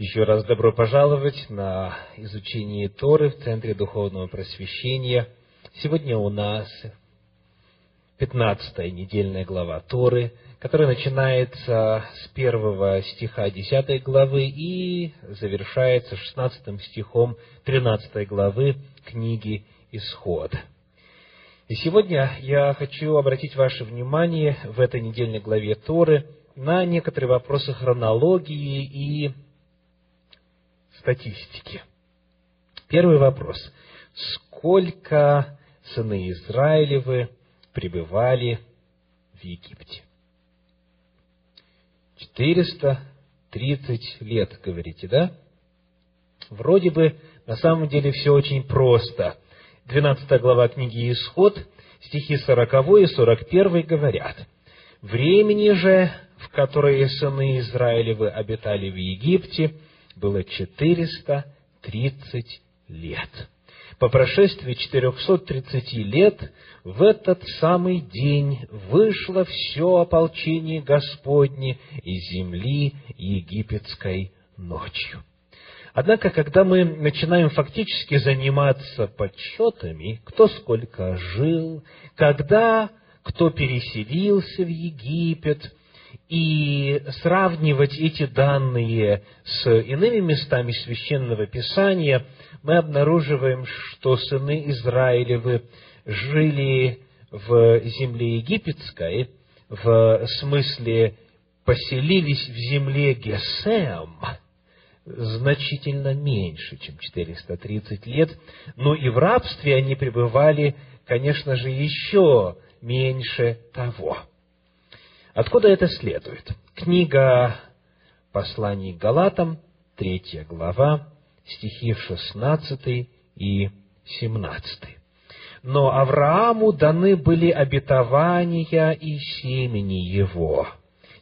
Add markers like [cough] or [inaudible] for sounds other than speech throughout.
Еще раз добро пожаловать на изучение Торы в Центре Духовного Просвещения. Сегодня у нас пятнадцатая недельная глава Торы, которая начинается с первого стиха десятой главы и завершается шестнадцатым стихом тринадцатой главы книги Исход. И сегодня я хочу обратить ваше внимание в этой недельной главе Торы на некоторые вопросы хронологии и статистики. Первый вопрос. Сколько сыны Израилевы пребывали в Египте? 430 лет, говорите, да? Вроде бы, на самом деле, все очень просто. 12 глава книги Исход, стихи 40 и 41 говорят, «Времени же, в которое сыны Израилевы обитали в Египте, было 430 лет. По прошествии 430 лет в этот самый день вышло все ополчение Господне из земли египетской ночью. Однако, когда мы начинаем фактически заниматься подсчетами, кто сколько жил, когда кто переселился в Египет, и сравнивать эти данные с иными местами Священного Писания, мы обнаруживаем, что сыны Израилевы жили в земле египетской, в смысле поселились в земле Гесем, значительно меньше, чем 430 лет, но и в рабстве они пребывали, конечно же, еще меньше того – Откуда это следует? Книга посланий Галатам, третья глава, стихи 16 и 17. Но Аврааму даны были обетования и семени его.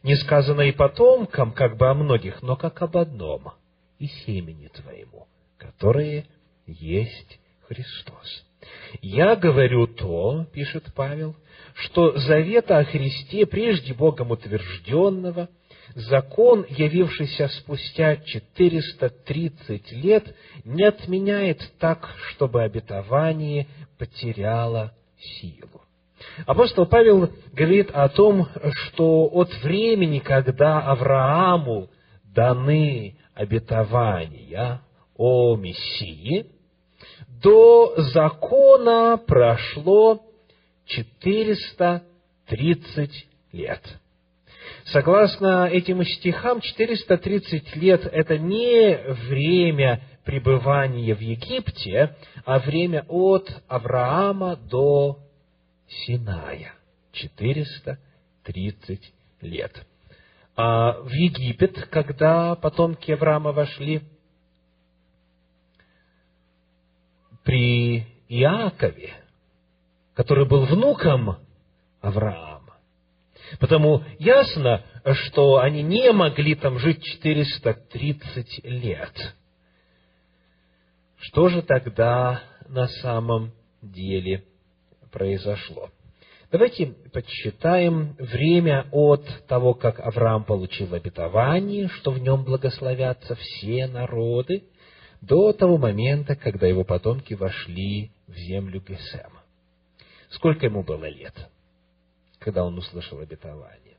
Не сказано и потомкам, как бы о многих, но как об одном, и семени твоему, которое есть Христос. Я говорю то, пишет Павел, что завета о Христе, прежде Богом утвержденного, закон, явившийся спустя 430 лет, не отменяет так, чтобы обетование потеряло силу. Апостол Павел говорит о том, что от времени, когда Аврааму даны обетования о Мессии, до закона прошло 430 лет. Согласно этим стихам, 430 лет – это не время пребывания в Египте, а время от Авраама до Синая. 430 лет. А в Египет, когда потомки Авраама вошли, при Иакове, который был внуком Авраама. Потому ясно, что они не могли там жить 430 лет. Что же тогда на самом деле произошло? Давайте подсчитаем время от того, как Авраам получил обетование, что в нем благословятся все народы, до того момента, когда его потомки вошли в землю Гесема. Сколько ему было лет, когда он услышал обетование?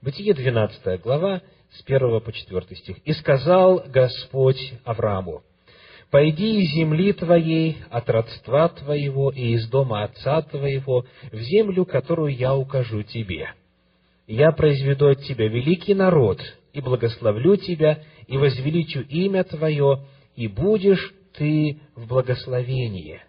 Бытие 12 глава, с 1 по 4 стих. «И сказал Господь Аврааму, «Пойди из земли твоей, от родства твоего и из дома отца твоего, в землю, которую я укажу тебе. Я произведу от тебя великий народ, и благословлю тебя, и возвеличу имя твое, и будешь ты в благословении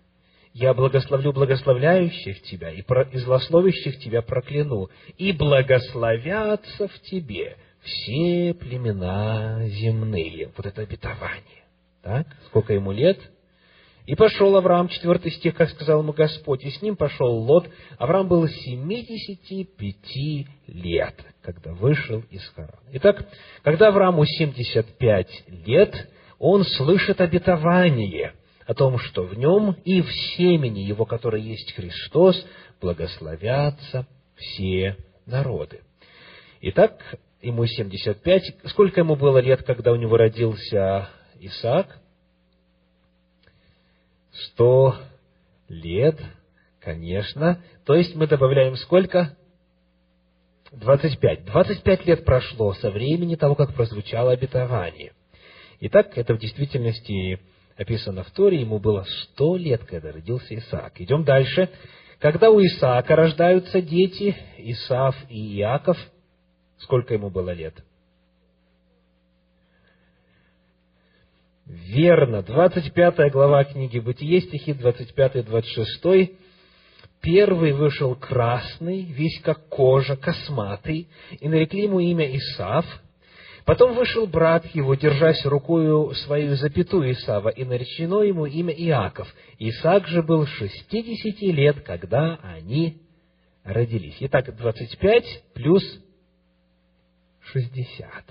я благословлю благословляющих тебя, и, про, злословящих тебя прокляну, и благословятся в тебе все племена земные. Вот это обетование. Так? Сколько ему лет? И пошел Авраам, четвертый стих, как сказал ему Господь, и с ним пошел Лот. Авраам был семидесяти пяти лет, когда вышел из Харана. Итак, когда Аврааму семьдесят пять лет, он слышит обетование – о том, что в нем и в семени его, которое есть Христос, благословятся все народы. Итак, ему 75. Сколько ему было лет, когда у него родился Исаак? Сто лет, конечно. То есть мы добавляем сколько? 25. 25 лет прошло со времени того, как прозвучало обетование. Итак, это в действительности описано в Торе, ему было 100 лет, когда родился Исаак. Идем дальше. Когда у Исаака рождаются дети, Исаав и Иаков, сколько ему было лет? Верно, 25 глава книги Бытие, стихи 25-26. Первый вышел красный, весь как кожа, косматый, и нарекли ему имя Исав. Потом вышел брат его, держась рукою свою запятую Исава, и наречено ему имя Иаков. Исаак же был шестидесяти лет, когда они родились. Итак, двадцать пять плюс шестьдесят.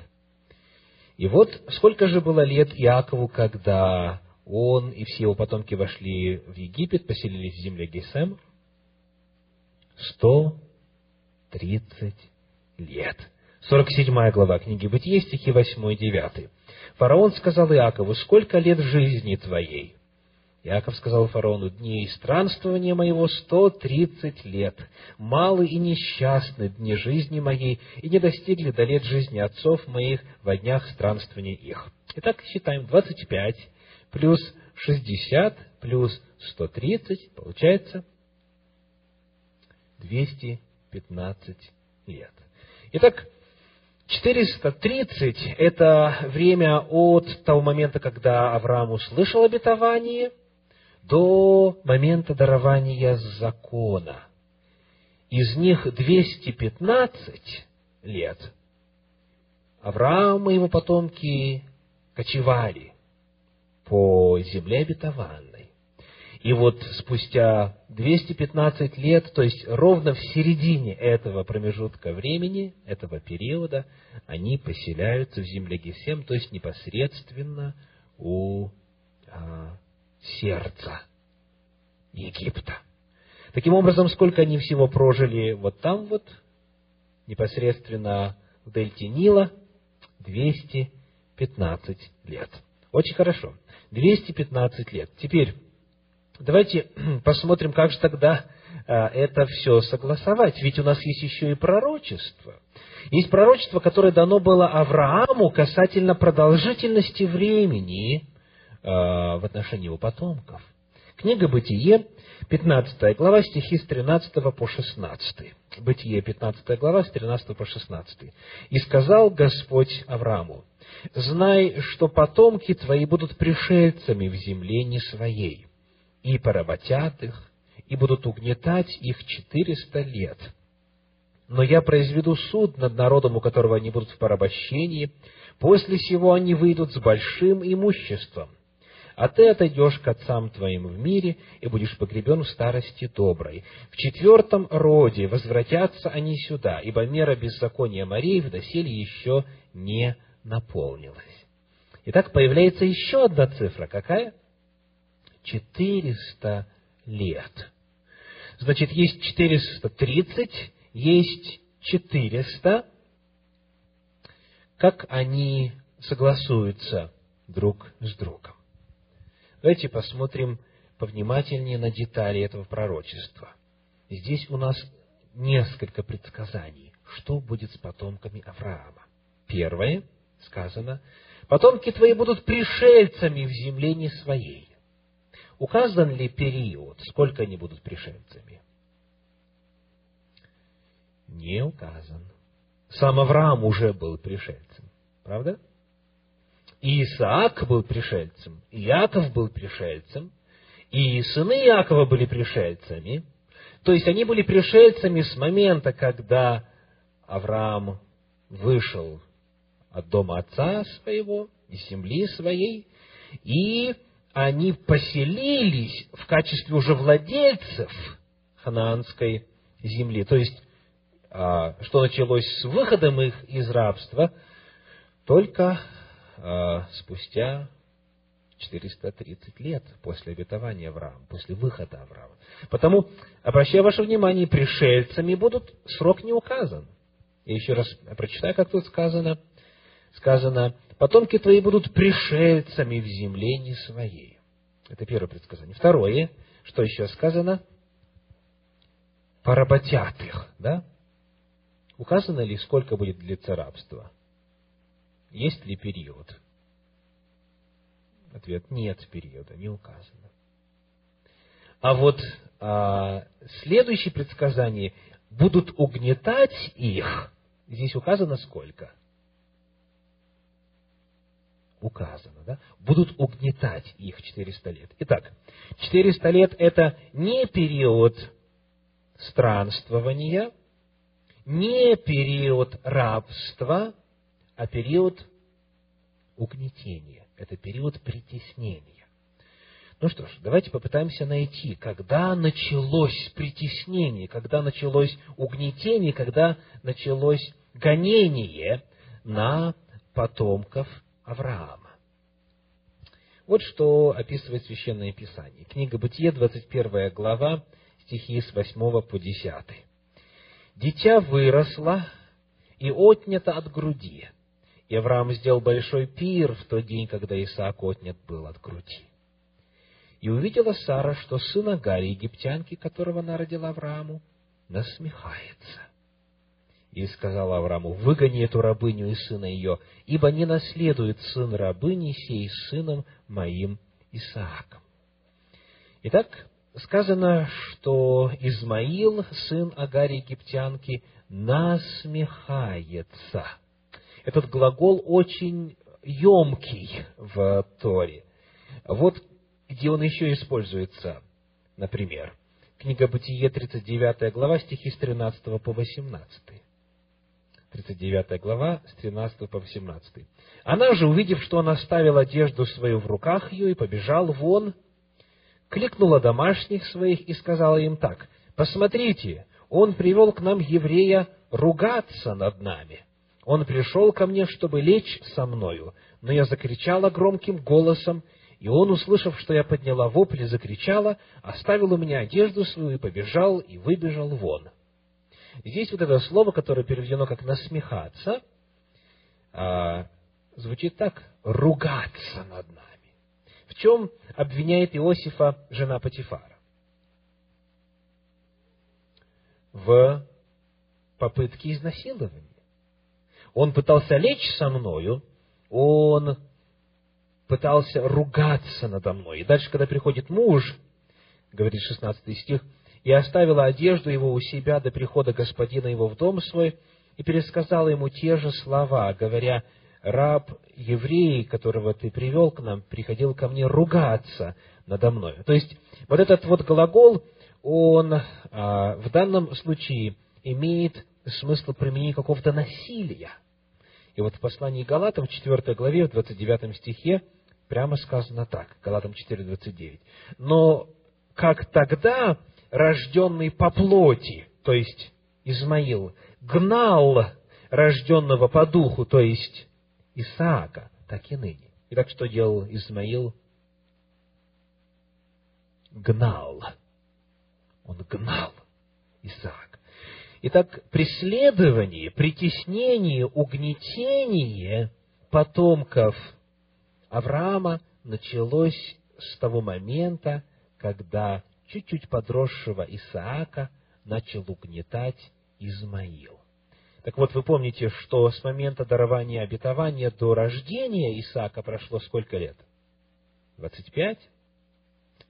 И вот сколько же было лет Иакову, когда он и все его потомки вошли в Египет, поселились в земле Гесем? Сто тридцать лет. 47 глава книги Бытие, стихи 8 и 9. Фараон сказал Иакову, сколько лет жизни твоей? Иаков сказал фараону, дней странствования моего сто тридцать лет, малы и несчастны дни жизни моей, и не достигли до лет жизни отцов моих во днях странствования их. Итак, считаем, двадцать пять плюс шестьдесят плюс сто тридцать, получается двести пятнадцать лет. Итак, 430 – это время от того момента, когда Авраам услышал обетование – до момента дарования закона. Из них 215 лет Авраам и его потомки кочевали по земле обетованной. И вот спустя 215 лет, то есть ровно в середине этого промежутка времени, этого периода, они поселяются в земле Гесем, то есть непосредственно у а, сердца Египта. Таким образом, сколько они всего прожили вот там вот, непосредственно в дельте Нила, 215 лет. Очень хорошо. 215 лет. Теперь, давайте [clears throat] посмотрим, как же тогда а, это все согласовать. Ведь у нас есть еще и пророчество. Есть пророчество, которое дано было Аврааму касательно продолжительности времени, в отношении его потомков. Книга Бытие, 15 глава, стихи с 13 по 16. Бытие, 15 глава, с 13 по 16. «И сказал Господь Аврааму, знай, что потомки твои будут пришельцами в земле не своей, и поработят их, и будут угнетать их четыреста лет. Но я произведу суд над народом, у которого они будут в порабощении, после сего они выйдут с большим имуществом, а ты отойдешь к отцам твоим в мире и будешь погребен в старости доброй. В четвертом роде возвратятся они сюда, ибо мера беззакония морей в доселе еще не наполнилась. Итак, появляется еще одна цифра. Какая? Четыреста лет. Значит, есть четыреста тридцать, есть четыреста. Как они согласуются друг с другом? Давайте посмотрим повнимательнее на детали этого пророчества. Здесь у нас несколько предсказаний, что будет с потомками Авраама. Первое, сказано, потомки твои будут пришельцами в земле не своей. Указан ли период, сколько они будут пришельцами? Не указан. Сам Авраам уже был пришельцем. Правда? И Исаак был пришельцем, и Иаков был пришельцем, и сыны Иакова были пришельцами. То есть они были пришельцами с момента, когда Авраам вышел от дома отца своего, из земли своей, и они поселились в качестве уже владельцев ханаанской земли. То есть, а, что началось с выходом их из рабства, только спустя 430 лет после обетования Авраама, после выхода Авраама. Потому, обращаю ваше внимание, пришельцами будут, срок не указан. Я еще раз прочитаю, как тут сказано. Сказано, потомки твои будут пришельцами в земле не своей. Это первое предсказание. Второе, что еще сказано? Поработят их, да? Указано ли, сколько будет длиться рабство? Есть ли период? Ответ – нет периода, не указано. А вот а, следующее предсказание – будут угнетать их. Здесь указано сколько? Указано, да? Будут угнетать их 400 лет. Итак, 400 лет – это не период странствования, не период рабства, а период угнетения. Это период притеснения. Ну что ж, давайте попытаемся найти, когда началось притеснение, когда началось угнетение, когда началось гонение на потомков Авраама. Вот что описывает Священное Писание. Книга Бытие, 21 глава, стихи с 8 по 10. «Дитя выросло и отнято от груди, и Авраам сделал большой пир в тот день, когда Исаак отнят был от груди. И увидела Сара, что сын Агари, египтянки, которого она родила Аврааму, насмехается. И сказала Аврааму, выгони эту рабыню и сына ее, ибо не наследует сын рабыни сей сыном моим Исааком. Итак, сказано, что Измаил, сын Агари египтянки, насмехается. Этот глагол очень емкий в Торе. Вот где он еще используется. Например, книга Бытие, 39 глава, стихи с 13 по 18. 39 глава, с 13 по 18. Она же, увидев, что он оставил одежду свою в руках ее и побежал вон, кликнула домашних своих и сказала им так, «Посмотрите, он привел к нам еврея ругаться над нами. Он пришел ко мне, чтобы лечь со мною, но я закричала громким голосом и он, услышав, что я подняла вопль и закричала, оставил у меня одежду свою и побежал, и выбежал вон. здесь вот это слово, которое переведено как «насмехаться», а, звучит так «ругаться над нами». В чем обвиняет Иосифа жена Патифара? В попытке изнасилования. Он пытался лечь со мною, он пытался ругаться надо мной. И дальше, когда приходит муж, говорит 16 стих, «И оставила одежду его у себя до прихода господина его в дом свой, и пересказала ему те же слова, говоря, раб еврей, которого ты привел к нам, приходил ко мне ругаться надо мной». То есть, вот этот вот глагол, он а, в данном случае имеет смысл применения какого-то насилия. И вот в послании Галатам, в 4 главе, в 29 стихе, Прямо сказано так, Галатам 4.29. Но как тогда рожденный по плоти, то есть Измаил, гнал рожденного по духу, то есть Исаака, так и ныне. Итак, что делал Измаил? Гнал. Он гнал Исаак. Итак, преследование, притеснение, угнетение потомков Авраама началось с того момента, когда чуть-чуть подросшего Исаака начал угнетать Измаил. Так вот, вы помните, что с момента дарования обетования до рождения Исаака прошло сколько лет? 25.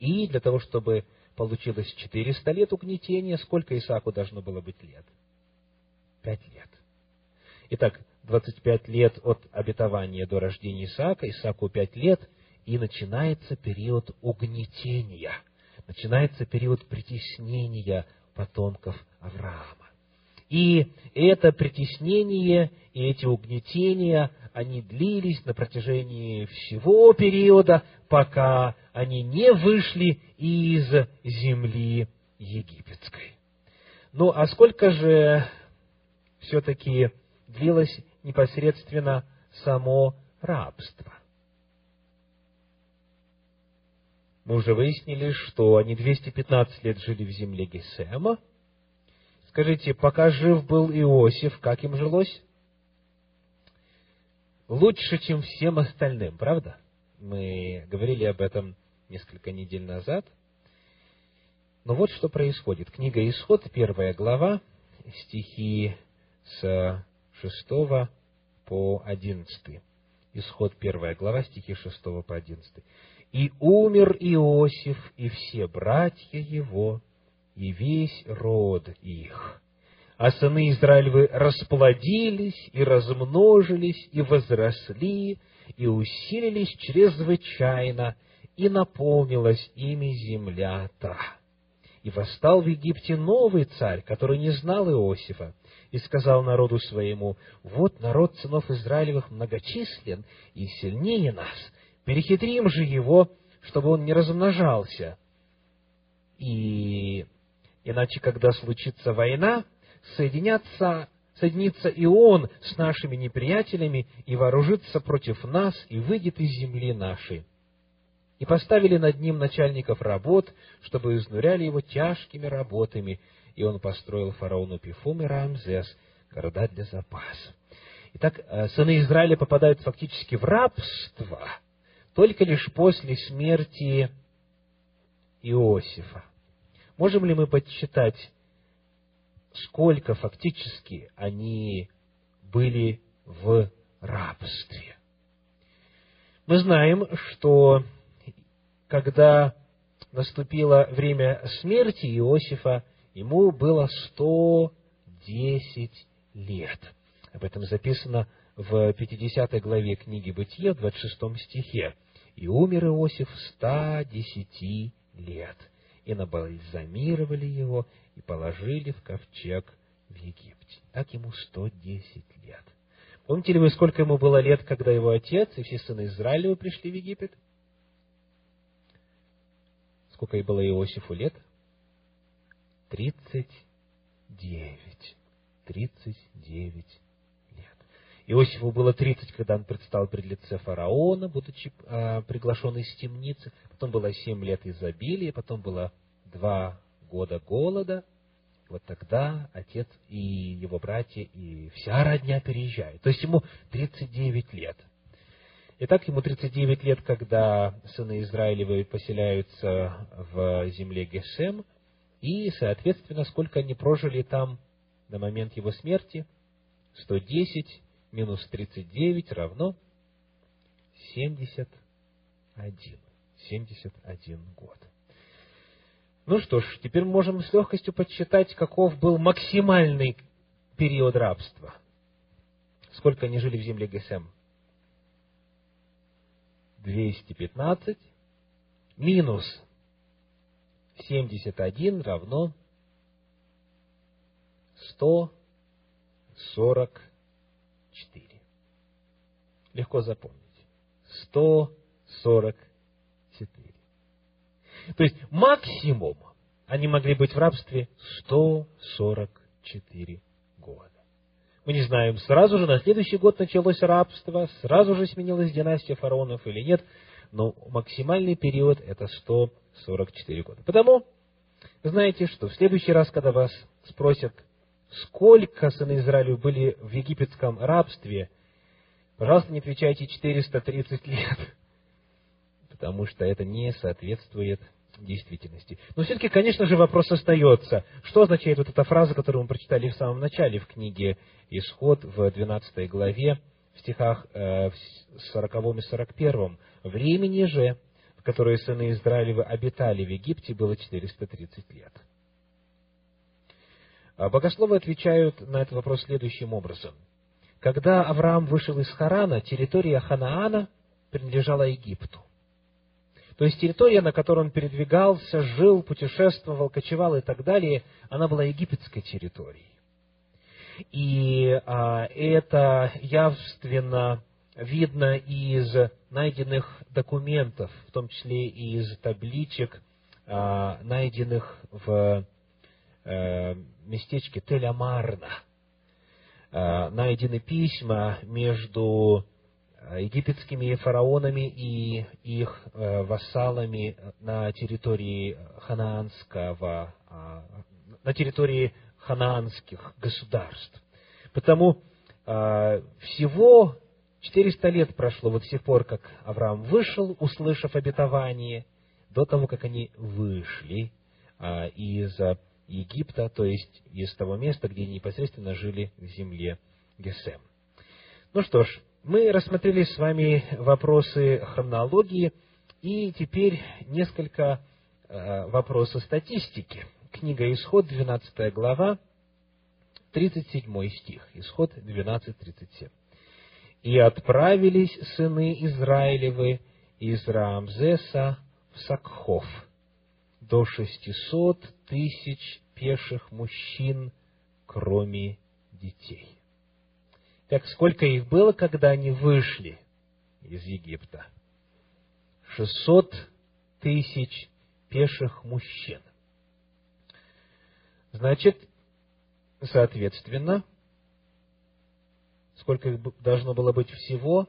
И для того, чтобы получилось 400 лет угнетения, сколько Исааку должно было быть лет? Пять лет. Итак, 25 лет от обетования до рождения Исаака, Исааку 5 лет, и начинается период угнетения, начинается период притеснения потомков Авраама. И это притеснение и эти угнетения, они длились на протяжении всего периода, пока они не вышли из земли египетской. Ну, а сколько же все-таки длилось непосредственно само рабство. Мы уже выяснили, что они 215 лет жили в земле Гесема. Скажите, пока жив был Иосиф, как им жилось? Лучше, чем всем остальным, правда? Мы говорили об этом несколько недель назад. Но вот что происходит. Книга Исход, первая глава, стихи с 6 по 11. Исход первая глава, стихи 6 по 11. «И умер Иосиф, и все братья его, и весь род их. А сыны Израилевы расплодились, и размножились, и возросли, и усилились чрезвычайно, и наполнилась ими земля та. И восстал в Египте новый царь, который не знал Иосифа, и сказал народу своему, «Вот народ сынов Израилевых многочислен и сильнее нас, перехитрим же его, чтобы он не размножался. И иначе, когда случится война, соединятся, соединится и он с нашими неприятелями и вооружится против нас и выйдет из земли нашей». И поставили над ним начальников работ, чтобы изнуряли его тяжкими работами, и он построил фараону Пифум и Рамзес города для запаса. Итак, э, сыны Израиля попадают фактически в рабство только лишь после смерти Иосифа. Можем ли мы подсчитать, сколько фактически они были в рабстве? Мы знаем, что когда наступило время смерти Иосифа, Ему было 110 лет. Об этом записано в 50 главе книги Бытия, в 26 стихе. «И умер Иосиф 110 лет, и набальзамировали его, и положили в ковчег в Египте». Так ему 110 лет. Помните ли вы, сколько ему было лет, когда его отец и все сыны Израилева пришли в Египет? Сколько и было Иосифу лет? тридцать девять. Тридцать девять. Иосифу было тридцать, когда он предстал пред лице фараона, будучи э, приглашен из темницы. Потом было семь лет изобилия, потом было два года голода. Вот тогда отец и его братья и вся родня переезжают. То есть ему 39 лет. Итак, ему 39 лет, когда сыны Израилевы поселяются в земле Гешем – и, соответственно, сколько они прожили там на момент его смерти, 110 минус 39 равно 71. 71 год. Ну что ж, теперь можем с легкостью подсчитать, каков был максимальный период рабства. Сколько они жили в земле Гесем? 215 минус 71 равно 144. Легко запомнить. 144. То есть максимум они могли быть в рабстве 144 года. Мы не знаем, сразу же на следующий год началось рабство, сразу же сменилась династия фараонов или нет, но максимальный период это 144 44 года. Потому знаете, что в следующий раз, когда вас спросят, сколько сыны Израиля были в египетском рабстве, пожалуйста, не отвечайте 430 лет, потому что это не соответствует действительности. Но все-таки, конечно же, вопрос остается. Что означает вот эта фраза, которую мы прочитали в самом начале в книге «Исход» в 12 главе, в стихах э, 40 и 41. «Времени же которые сыны Израилевы обитали в Египте, было 430 лет. А богословы отвечают на этот вопрос следующим образом. Когда Авраам вышел из Харана, территория Ханаана принадлежала Египту. То есть территория, на которой он передвигался, жил, путешествовал, кочевал и так далее, она была египетской территорией. И а, это явственно видно из найденных документов, в том числе и из табличек, а, найденных в э, местечке Тель-Амарна. А, найдены письма между э, египетскими фараонами и их э, вассалами на территории ханаанского, на территории ханаанских государств. Потому э, всего 400 лет прошло вот с тех пор, как Авраам вышел, услышав обетование, до того, как они вышли э, из Египта, то есть из того места, где непосредственно жили в земле Гесем. Ну что ж, мы рассмотрели с вами вопросы хронологии, и теперь несколько э, вопросов статистики. Книга Исход, 12 глава, 37 стих. Исход 12.37. «И отправились сыны Израилевы из Раамзеса в Сакхов, до шестисот тысяч пеших мужчин, кроме детей». Так сколько их было, когда они вышли из Египта? Шестьсот тысяч пеших мужчин. Значит, соответственно, сколько их должно было быть всего?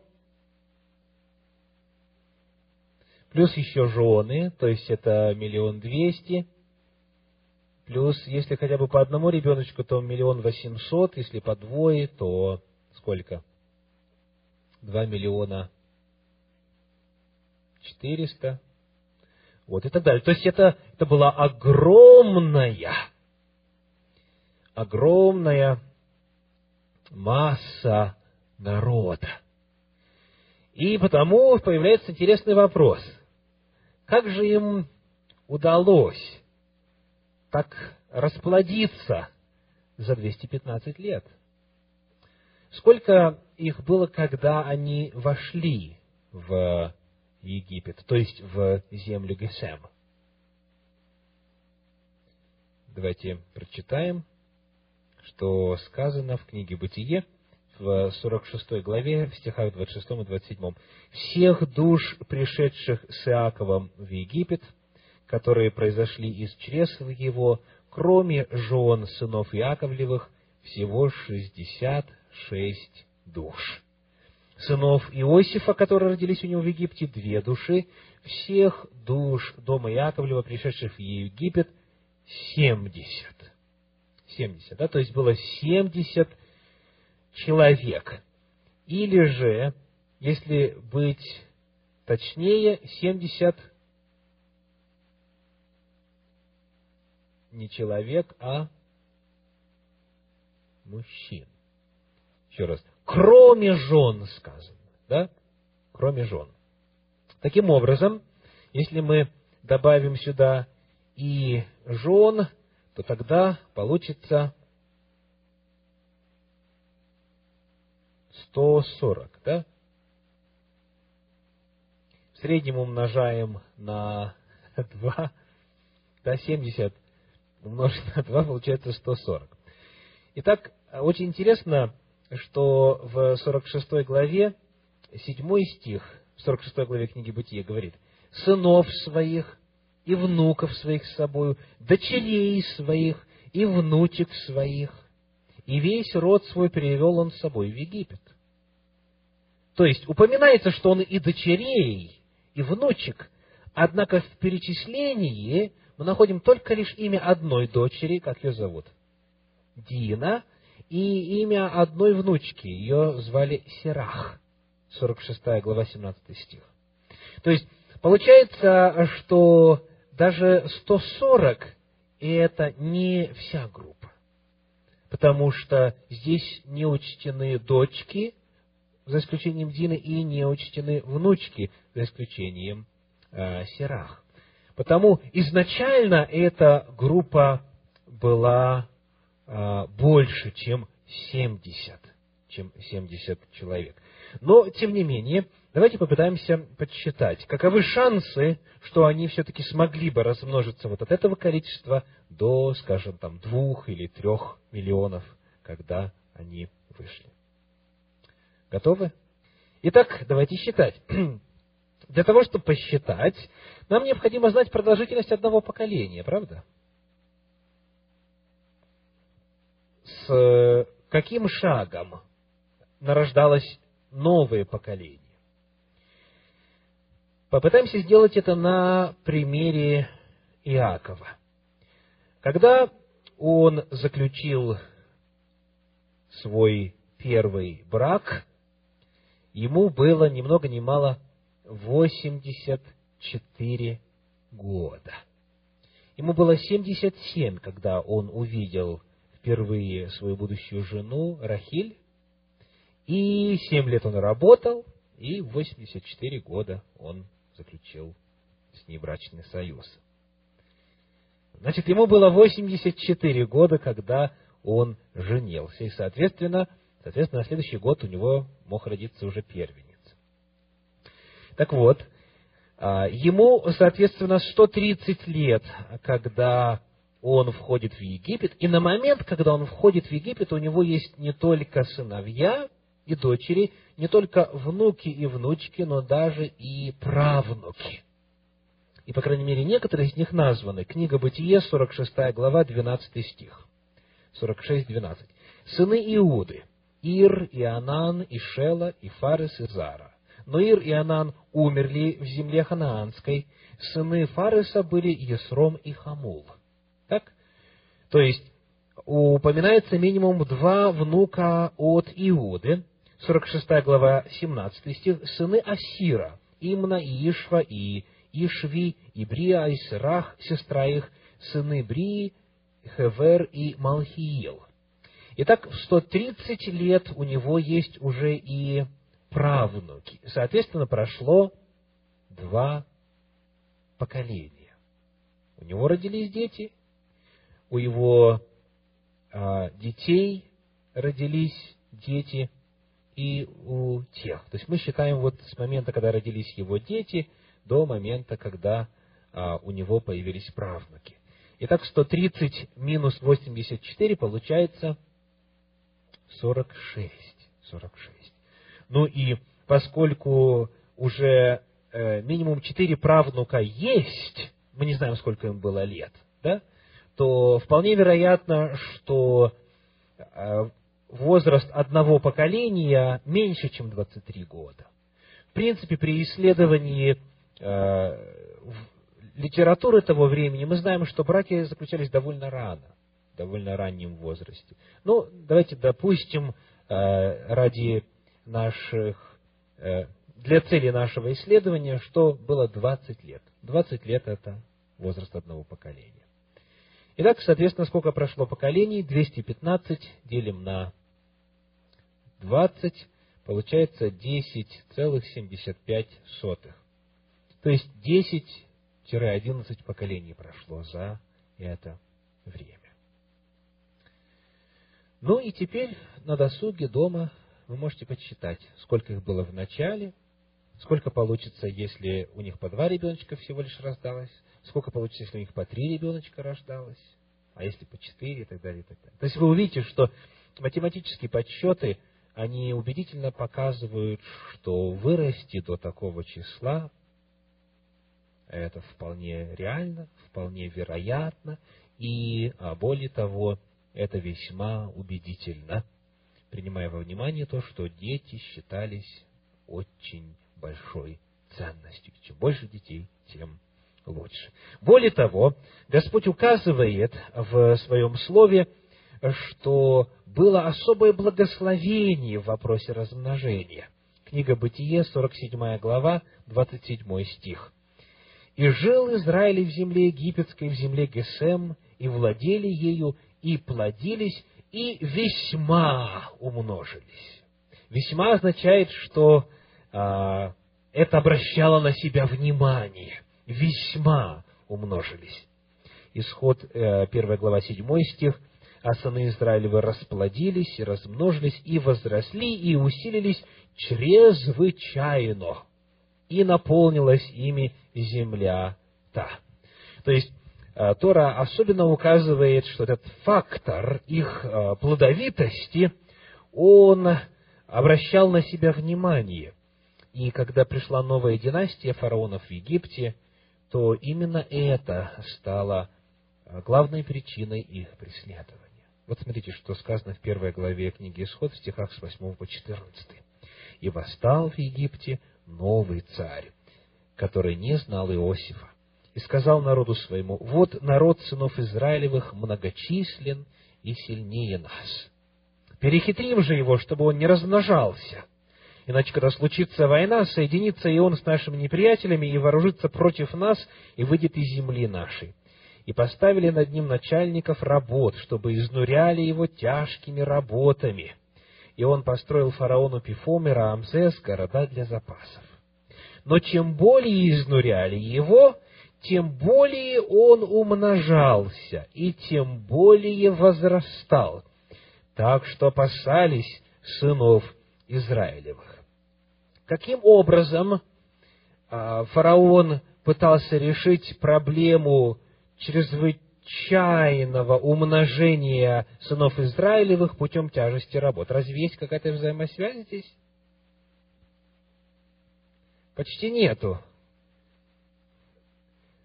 Плюс еще жены, то есть это миллион двести. Плюс, если хотя бы по одному ребеночку, то миллион восемьсот, если по двое, то сколько? Два миллиона четыреста. Вот и так далее. То есть это, это была огромная, огромная масса народа. И потому появляется интересный вопрос. Как же им удалось так расплодиться за 215 лет? Сколько их было, когда они вошли в Египет, то есть в землю Гесем? Давайте прочитаем, что сказано в книге «Бытие», в 46 главе, в стихах 26 и 27. «Всех душ, пришедших с Иаковом в Египет, которые произошли из чресл его, кроме жен сынов Иаковлевых, всего шестьдесят шесть душ. Сынов Иосифа, которые родились у него в Египте, две души. Всех душ дома Яковлева, пришедших в Египет, семьдесят. Семьдесят, да, то есть было семьдесят человек. Или же, если быть точнее, семьдесят не человек, а мужчин. Еще раз. Кроме жен сказано. Да? Кроме жен. Таким образом, если мы добавим сюда и жен, то тогда получится 140, да? В среднем умножаем на [laughs] 2, да, 70 умножить на 2, получается 140. Итак, очень интересно, что в 46 главе, 7 стих, в 46 главе книги Бытия говорит, «Сынов своих и внуков своих с собою, дочерей своих и внучек своих, и весь род свой перевел он с собой в Египет». То есть, упоминается, что он и дочерей, и внучек, однако в перечислении мы находим только лишь имя одной дочери, как ее зовут, Дина, и имя одной внучки. Ее звали Серах. 46 глава, 17 стих. То есть, получается, что даже 140 – это не вся группа. Потому что здесь не учтены дочки, за исключением Дины, и не учтены внучки, за исключением э, Серах. Потому изначально эта группа была а, больше, чем 70, чем 70 человек. Но, тем не менее, давайте попытаемся подсчитать, каковы шансы, что они все-таки смогли бы размножиться вот от этого количества до, скажем, там, двух или трех миллионов, когда они вышли. Готовы? Итак, давайте считать. [clears throat] Для того, чтобы посчитать, нам необходимо знать продолжительность одного поколения, правда? с э, каким шагом нарождалось новое поколение. Попытаемся сделать это на примере Иакова. Когда он заключил свой первый брак, ему было ни много ни мало 84 года. Ему было 77, когда он увидел впервые свою будущую жену Рахиль, и 7 лет он работал, и в 84 года он заключил с ней брачный союз. Значит, ему было 84 года, когда он женился, и, соответственно, соответственно, на следующий год у него мог родиться уже первенец. Так вот, а, ему, соответственно, 130 лет, когда он входит в Египет, и на момент, когда он входит в Египет, у него есть не только сыновья и дочери, не только внуки и внучки, но даже и правнуки. И, по крайней мере, некоторые из них названы. Книга Бытие, 46 глава, 12 стих. 46-12. Сыны Иуды. Ир, Ионан, Ишела, Ифарес и Зара. Но Ир и Анан умерли в земле ханаанской. Сыны Фареса были Есром и Хамул. Так? То есть, упоминается минимум два внука от Иуды. 46 глава, 17 стих. Сыны Асира, Имна и Ишва и Ишви, и Брия, и Сирах, сестра их, сыны Брии, Хевер и Малхиил. Итак, в 130 лет у него есть уже и правнуки. Соответственно, прошло два поколения. У него родились дети, у его а, детей родились дети, и у тех. То есть мы считаем вот с момента, когда родились его дети, до момента, когда а, у него появились правнуки. Итак, 130 минус 84 получается 46. 46. Ну и поскольку уже э, минимум четыре правнука есть, мы не знаем, сколько им было лет, да, то вполне вероятно, что э, возраст одного поколения меньше, чем 23 года. В принципе, при исследовании э, литературы того времени мы знаем, что браки заключались довольно рано, довольно раннем возрасте. Ну, давайте допустим, э, ради наших, э, для цели нашего исследования, что было 20 лет. 20 лет – это возраст одного поколения. Итак, соответственно, сколько прошло поколений? 215 делим на 20, получается 10,75. То есть 10-11 поколений прошло за это время. Ну и теперь на досуге дома вы можете подсчитать, сколько их было в начале, сколько получится, если у них по два ребеночка всего лишь рождалось, сколько получится, если у них по три ребеночка рождалось, а если по четыре и так далее, и так далее. То есть вы увидите, что математические подсчеты, они убедительно показывают, что вырасти до такого числа это вполне реально, вполне вероятно, и а, более того, это весьма убедительно принимая во внимание то, что дети считались очень большой ценностью. Чем больше детей, тем лучше. Более того, Господь указывает в своем слове, что было особое благословение в вопросе размножения. Книга Бытие, 47 глава, 27 стих. «И жил Израиль в земле египетской, в земле Гесем, и владели ею, и плодились, и весьма умножились. Весьма означает, что а, это обращало на себя внимание. Весьма умножились. Исход, э, 1 глава, 7 стих. «А сыны Израилевы расплодились и размножились, и возросли, и усилились чрезвычайно, и наполнилась ими земля та». То есть, Э, Тора особенно указывает, что этот фактор их э, плодовитости, он обращал на себя внимание. И когда пришла новая династия фараонов в Египте, то именно это стало э, главной причиной их преследования. Вот смотрите, что сказано в первой главе книги Исход, в стихах с 8 по 14. «И восстал в Египте новый царь, который не знал Иосифа, и сказал народу своему, «Вот народ сынов Израилевых многочислен и сильнее нас. Перехитрим же его, чтобы он не размножался. Иначе, когда случится война, соединится и он с нашими неприятелями и вооружится против нас и выйдет из земли нашей. И поставили над ним начальников работ, чтобы изнуряли его тяжкими работами. И он построил фараону Пифом и города для запасов. Но чем более изнуряли его, тем более он умножался, и тем более возрастал, так что опасались сынов Израилевых. Каким образом а, фараон пытался решить проблему чрезвычайного умножения сынов Израилевых путем тяжести работ? Разве есть какая-то взаимосвязь здесь? Почти нету.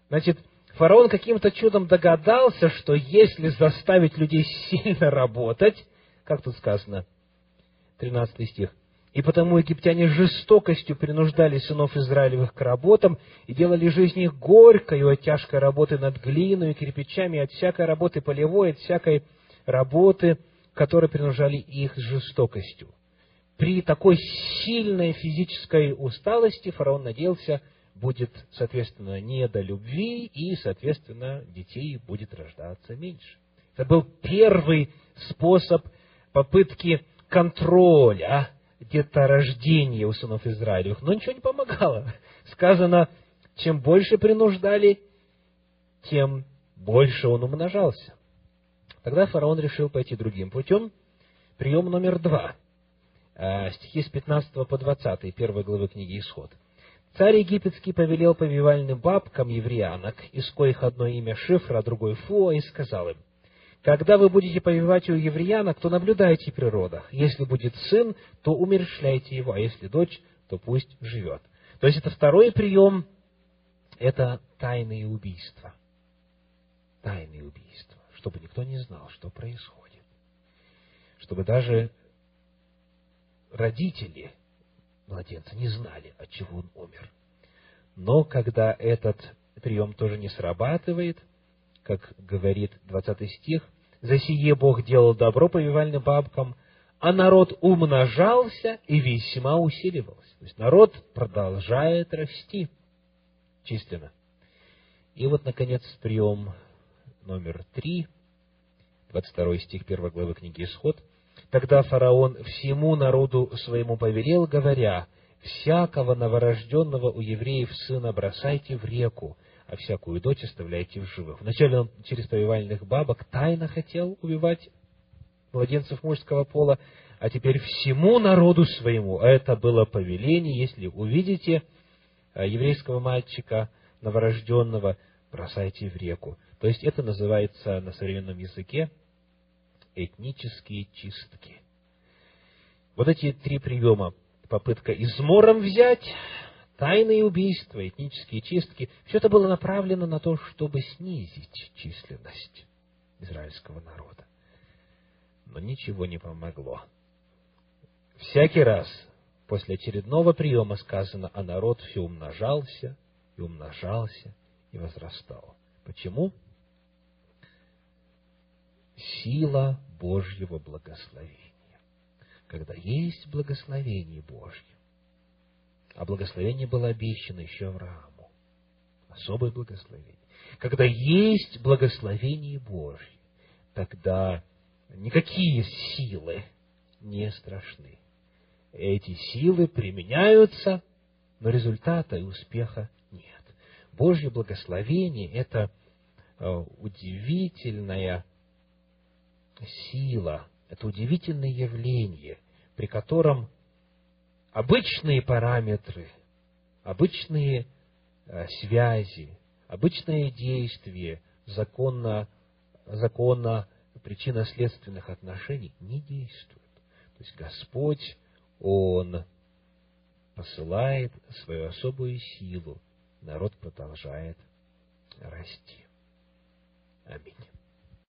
Значит, фараон каким-то чудом догадался, что если заставить людей сильно работать, как тут сказано, 13 стих, и потому египтяне жестокостью принуждали сынов Израилевых к работам и делали жизнь их горькой от тяжкой работы над глиной и кирпичами, от всякой работы полевой, от всякой работы, которые принуждали их жестокостью. При такой сильной физической усталости фараон надеялся, будет, соответственно, не до любви, и, соответственно, детей будет рождаться меньше. Это был первый способ попытки контроля деторождения у сынов Израилевых. Но ничего не помогало. Сказано, чем больше принуждали, тем больше он умножался. Тогда фараон решил пойти другим путем. Прием номер два. Э, стихи с 15 по 20, первой главы книги Исход. Царь египетский повелел повивальным бабкам евреянок, из коих одно имя Шифра, другое Фуа, и сказал им, когда вы будете повивать у евреянок, то наблюдайте при родах. Если будет сын, то умерщвляйте его, а если дочь, то пусть живет. То есть это второй прием, это тайные убийства. Тайные убийства, чтобы никто не знал, что происходит. Чтобы даже родители младенца не знали, от чего он умер. Но когда этот прием тоже не срабатывает, как говорит 20 стих, «За сие Бог делал добро повивальным бабкам, а народ умножался и весьма усиливался». То есть народ продолжает расти численно. И вот, наконец, прием номер три, 22 стих 1 главы книги Исход – Тогда фараон всему народу своему повелел, говоря, «Всякого новорожденного у евреев сына бросайте в реку, а всякую дочь оставляйте в живых». Вначале он через повивальных бабок тайно хотел убивать младенцев мужского пола, а теперь всему народу своему. А это было повеление, если увидите э, еврейского мальчика новорожденного, бросайте в реку. То есть это называется на современном языке этнические чистки. Вот эти три приема, попытка измором взять, тайные убийства, этнические чистки, все это было направлено на то, чтобы снизить численность израильского народа. Но ничего не помогло. Всякий раз после очередного приема сказано, а народ все умножался и умножался и возрастал. Почему? Сила Божьего благословения. Когда есть благословение Божье, а благословение было обещано еще Аврааму, особое благословение. Когда есть благословение Божье, тогда никакие силы не страшны. Эти силы применяются, но результата и успеха нет. Божье благословение – это э, удивительная сила, это удивительное явление, при котором обычные параметры, обычные э, связи, обычное действие законно, законно причинно-следственных отношений не действуют. То есть Господь, Он посылает свою особую силу, народ продолжает расти. Аминь.